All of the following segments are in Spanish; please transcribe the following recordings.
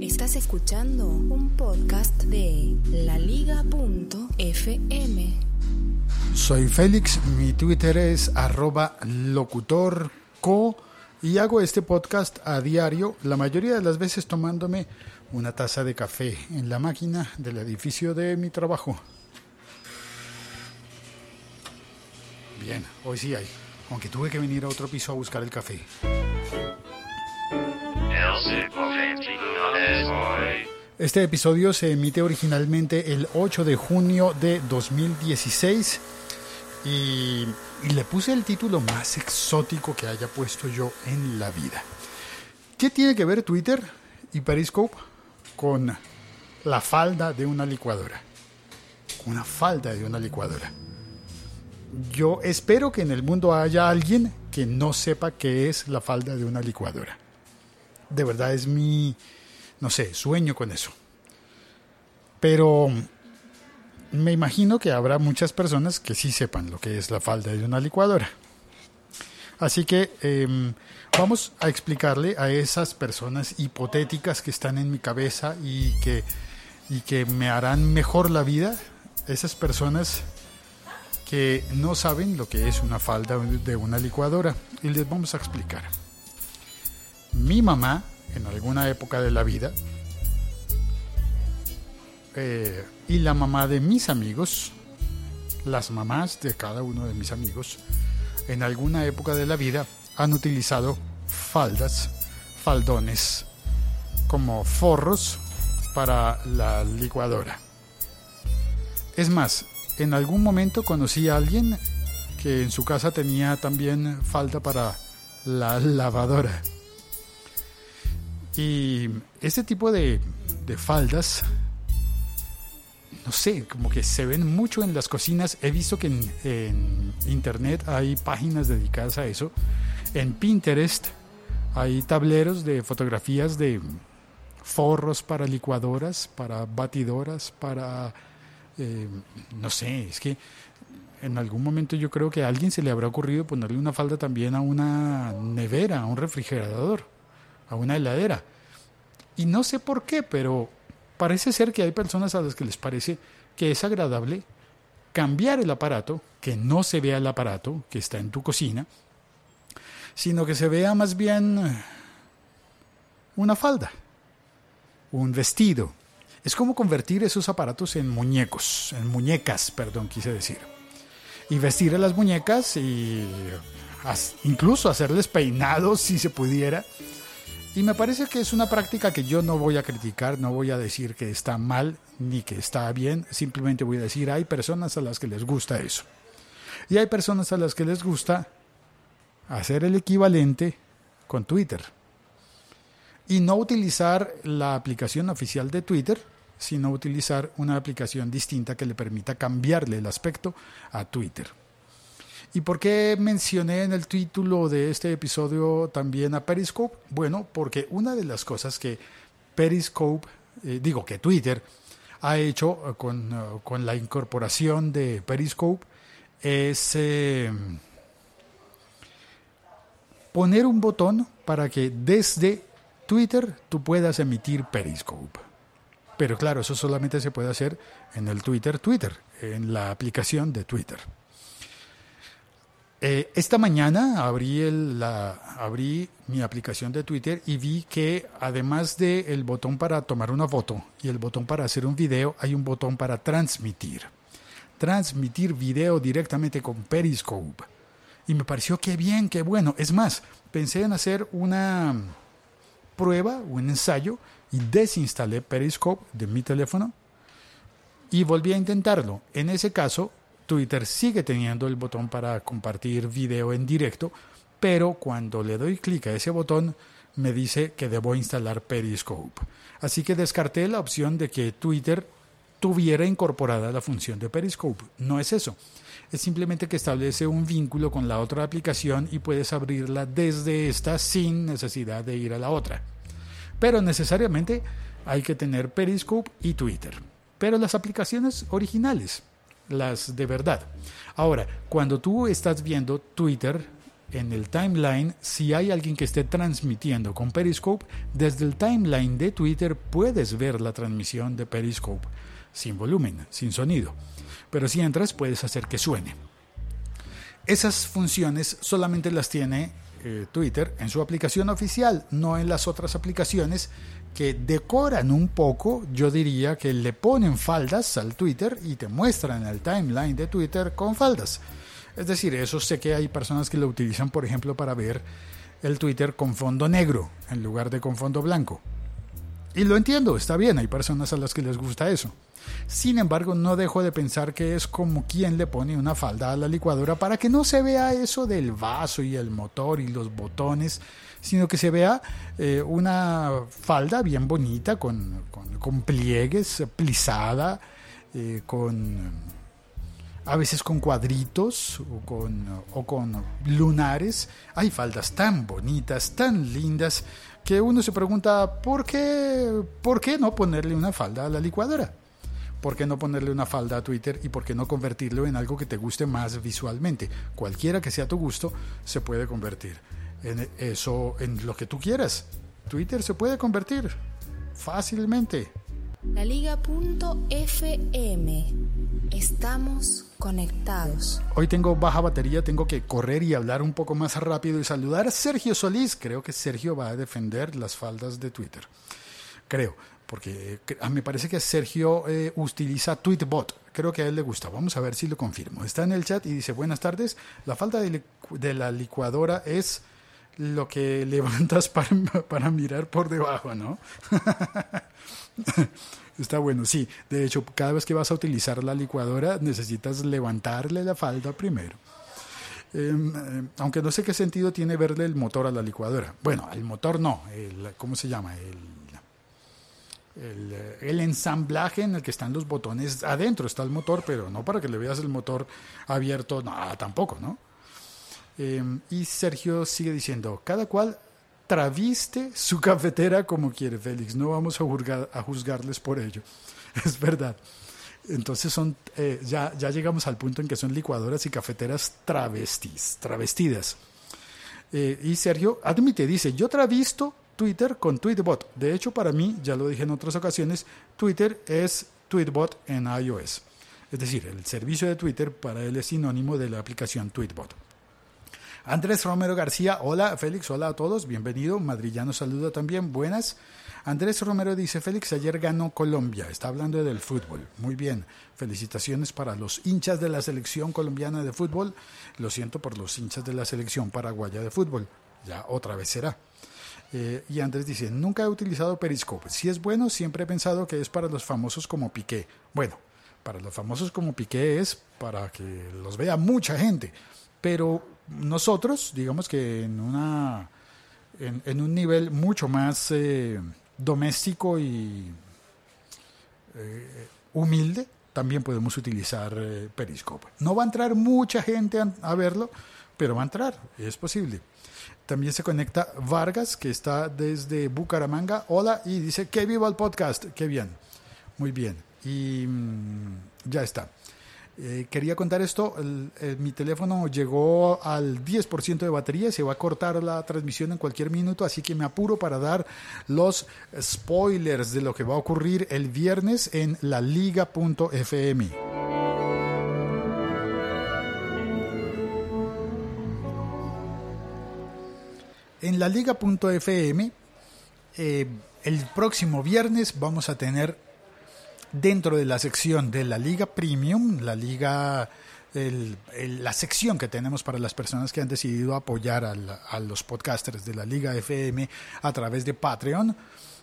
Estás escuchando un podcast de laliga.fm. Soy Félix, mi Twitter es arroba locutorco y hago este podcast a diario, la mayoría de las veces tomándome una taza de café en la máquina del edificio de mi trabajo. Bien, hoy sí hay, aunque tuve que venir a otro piso a buscar el café. Este episodio se emite originalmente el 8 de junio de 2016 y, y, le puse el título más exótico que haya puesto yo en la vida. ¿Qué tiene que ver Twitter y Periscope con la falda de una licuadora? Una falda de una licuadora. Yo espero que en el mundo haya alguien que no sepa qué es la falda de una licuadora. De verdad es mi, no sé, sueño con eso. Pero me imagino que habrá muchas personas que sí sepan lo que es la falda de una licuadora. Así que eh, vamos a explicarle a esas personas hipotéticas que están en mi cabeza y que, y que me harán mejor la vida, esas personas que no saben lo que es una falda de una licuadora. Y les vamos a explicar. Mi mamá, en alguna época de la vida, eh, y la mamá de mis amigos, las mamás de cada uno de mis amigos, en alguna época de la vida han utilizado faldas, faldones, como forros para la licuadora. Es más, en algún momento conocí a alguien que en su casa tenía también falda para la lavadora. Y este tipo de, de faldas no sé, como que se ven mucho en las cocinas. He visto que en, internet hay páginas dedicadas a eso. En Pinterest hay tableros de fotografías de forros para licuadoras, para batidoras, para... Eh, no sé, es que en algún momento yo creo que a alguien se le habrá ocurrido ponerle una falda también a una nevera, a un refrigerador, a una heladera. Y no sé por qué, pero parece ser que hay personas a las que les parece que es agradable cambiar el aparato, que no se vea el aparato que está en tu cocina, sino que se vea más bien eh, una falda, un vestido. Es como convertir esos aparatos en muñecos, en muñecas, perdón, quise decir. Y vestir a las muñecas y incluso hacerles peinados si se pudiera y me parece que es una práctica que yo no voy a criticar, no voy a decir que está mal ni que está bien, simplemente voy a decir hay personas a las que les gusta eso. Y hay personas a las que les gusta hacer el equivalente con Twitter. Y no utilizar la aplicación oficial de Twitter, sino utilizar una aplicación distinta que le permita cambiarle el aspecto a Twitter. ¿Y por qué mencioné en el título de este episodio también a Periscope? Bueno, porque una de las cosas que Periscope, eh, digo que Twitter, ha hecho eh, con, eh, con, la incorporación de Periscope es poner un botón para que desde Twitter tú puedas emitir Periscope. Pero claro, eso solamente se puede hacer en el Twitter Twitter, en la aplicación de Twitter. Eh, esta mañana abrí, el, mi aplicación de Twitter y vi que además del botón para tomar una foto y el botón para hacer un video, hay un botón para transmitir. Transmitir video directamente con Periscope. Y me pareció que bien, qué bueno. Es más, pensé en hacer una prueba, un ensayo, y desinstalé Periscope de mi teléfono y volví a intentarlo. En ese caso, Twitter sigue teniendo el botón para compartir video en directo, pero cuando le doy clic a ese botón me dice que debo instalar Periscope. Así que descarté la opción de que Twitter tuviera incorporada la función de Periscope. No es eso. Es simplemente que establece un vínculo con la otra aplicación y puedes abrirla desde esta sin necesidad de ir a la otra. Pero necesariamente hay que tener Periscope y Twitter. Pero las aplicaciones originales las de verdad. Ahora, cuando tú estás viendo Twitter en el timeline, si hay alguien que esté transmitiendo con Periscope, desde el timeline de Twitter puedes ver la transmisión de Periscope sin volumen, sin sonido. Pero si entras puedes hacer que suene. Esas funciones solamente las tiene eh, Twitter en su aplicación oficial, no en las otras aplicaciones que decoran un poco, yo diría que le ponen faldas al Twitter y te muestran el timeline de Twitter con faldas. Es decir, eso sé que hay personas que lo utilizan, por ejemplo, para ver el Twitter con fondo negro en lugar de con fondo blanco. Y lo entiendo, está bien, hay personas a las que les gusta eso. Sin embargo, no dejo de pensar que es como quien le pone una falda a la licuadora para que no se vea eso del vaso y el motor y los botones, sino que se vea eh, una falda bien bonita, con, con, pliegues, plisada, eh, con a veces con cuadritos o con, o con lunares. Hay faldas tan bonitas, tan lindas, que uno se pregunta, ¿por qué, ¿por qué no ponerle una falda a la licuadora? ¿Por qué no ponerle una falda a Twitter y por qué no convertirlo en algo que te guste más visualmente? Cualquiera que sea tu gusto se puede convertir en eso, en lo que tú quieras. Twitter se puede convertir fácilmente. La Liga.fm. Estamos conectados. Hoy tengo baja batería, tengo que correr y hablar un poco más rápido y saludar a Sergio Solís. Creo que Sergio va a defender las faldas de Twitter. Creo, porque a me parece que Sergio eh, utiliza Tweetbot. Creo que a él le gusta. Vamos a ver si lo confirmo. Está en el chat y dice, buenas tardes. La falda de, la licuadora es lo que levantas para mirar por debajo, ¿no? Está bueno, sí. De hecho, cada vez que vas a utilizar la licuadora necesitas levantarle la falda primero. Em, em, aunque no sé qué sentido tiene verle el motor a la licuadora. Bueno, el motor no. El, ¿Cómo se llama? El, el, el, ensamblaje en el que están los botones. Adentro está el motor, pero no para que le veas el motor abierto. No, tampoco, ¿no? Em, y Sergio sigue diciendo, cada cual traviste su cafetera como quiere Félix, no vamos a, juzgar, a juzgarles por ello. Es verdad. Entonces son, eh, ya, ya llegamos al punto en que son licuadoras y cafeteras travestis, travestidas. Eh, y Sergio admite, dice, yo travisto Twitter con Tweetbot. De hecho, para mí, ya lo dije en otras ocasiones, Twitter es Tweetbot en iOS. Es decir, el servicio de Twitter para él es sinónimo de la aplicación Tweetbot. Andrés Romero García, hola Félix, hola a todos, bienvenido. Madrillano saluda también, buenas. Andrés Romero dice, Félix, ayer ganó Colombia, está hablando del fútbol. Muy bien, felicitaciones para los hinchas de la selección colombiana de fútbol. Lo siento por los hinchas de la selección paraguaya de fútbol, ya otra vez será. Eh, y Andrés dice, nunca he utilizado Periscope. Si es bueno, siempre he pensado que es para los famosos como Piqué. Bueno, para los famosos como Piqué es para que los vea mucha gente. Pero nosotros, digamos que en, una, en, un nivel mucho más eh, doméstico y eh, humilde, también podemos utilizar eh, Periscope. No va a entrar mucha gente a, verlo, pero va a entrar, es posible. También se conecta Vargas, que está desde Bucaramanga. Hola, y dice que viva el podcast. Qué bien. Muy bien. Y mm, ya está. Eh, quería contar esto, mi teléfono llegó al 10% de batería, se va a cortar la transmisión en cualquier minuto, así que me apuro para dar los spoilers de lo que va a ocurrir el viernes en la liga.fm. En la liga.fm, eh, el próximo viernes vamos a tener dentro de la sección de la Liga Premium, la Liga, la sección que tenemos para las personas que han decidido apoyar a los podcasters de la Liga FM a través de Patreon.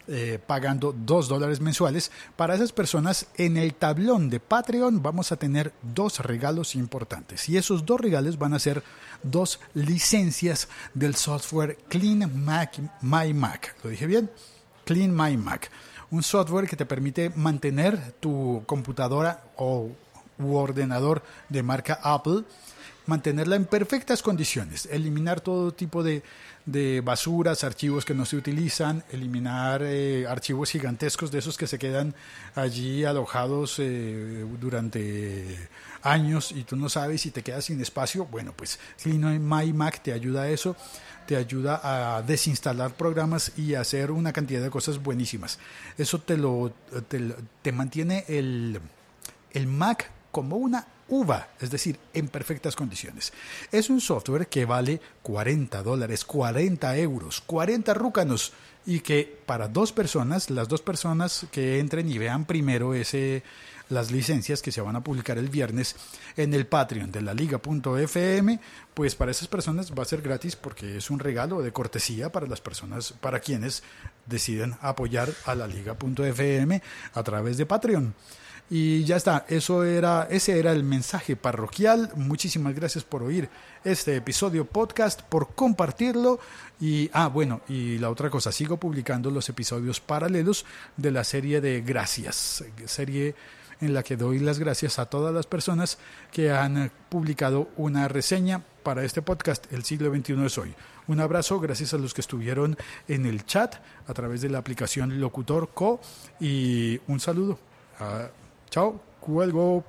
Eh, pagando dos dólares mensuales. Para esas personas, en el tablón de Patreon vamos a tener dos regalos importantes. Y esos dos regalos van a ser dos licencias del software Clean Mac, My Mac. ¿Lo dije bien? Clean My Mac un software que te permite mantener tu computadora o u ordenador de marca Apple mantenerla en perfectas condiciones, eliminar todo tipo de, basuras, archivos que no se utilizan, eliminar eh, archivos gigantescos de esos que se quedan allí alojados eh, durante años y tú no sabes si te quedas sin espacio. Bueno, pues My Mac te ayuda a eso te ayuda a desinstalar programas y hacer una cantidad de cosas buenísimas. Eso te lo te, mantiene el, el Mac como una uva, es decir, en perfectas condiciones. Es un software que vale 40 dólares, 40 euros, 40 rúcanos y que para dos personas, las dos personas que entren y vean primero ese las licencias que se van a publicar el viernes en el Patreon de la liga.fm, pues para esas personas va a ser gratis porque es un regalo de cortesía para las personas, para quienes deciden apoyar a la liga.fm a través de Patreon. Y ya está, eso era, ese era el mensaje parroquial. Muchísimas gracias por oír este episodio podcast, por compartirlo. Y, ah, bueno, y la otra cosa, sigo publicando los episodios paralelos de la serie de Gracias, serie en la que doy las gracias a todas las personas que han publicado una reseña para este podcast, El siglo XXI es hoy. Un abrazo, gracias a los que estuvieron en el chat a través de la aplicación Locutor Co. Y un saludo. Chao, cuelgo.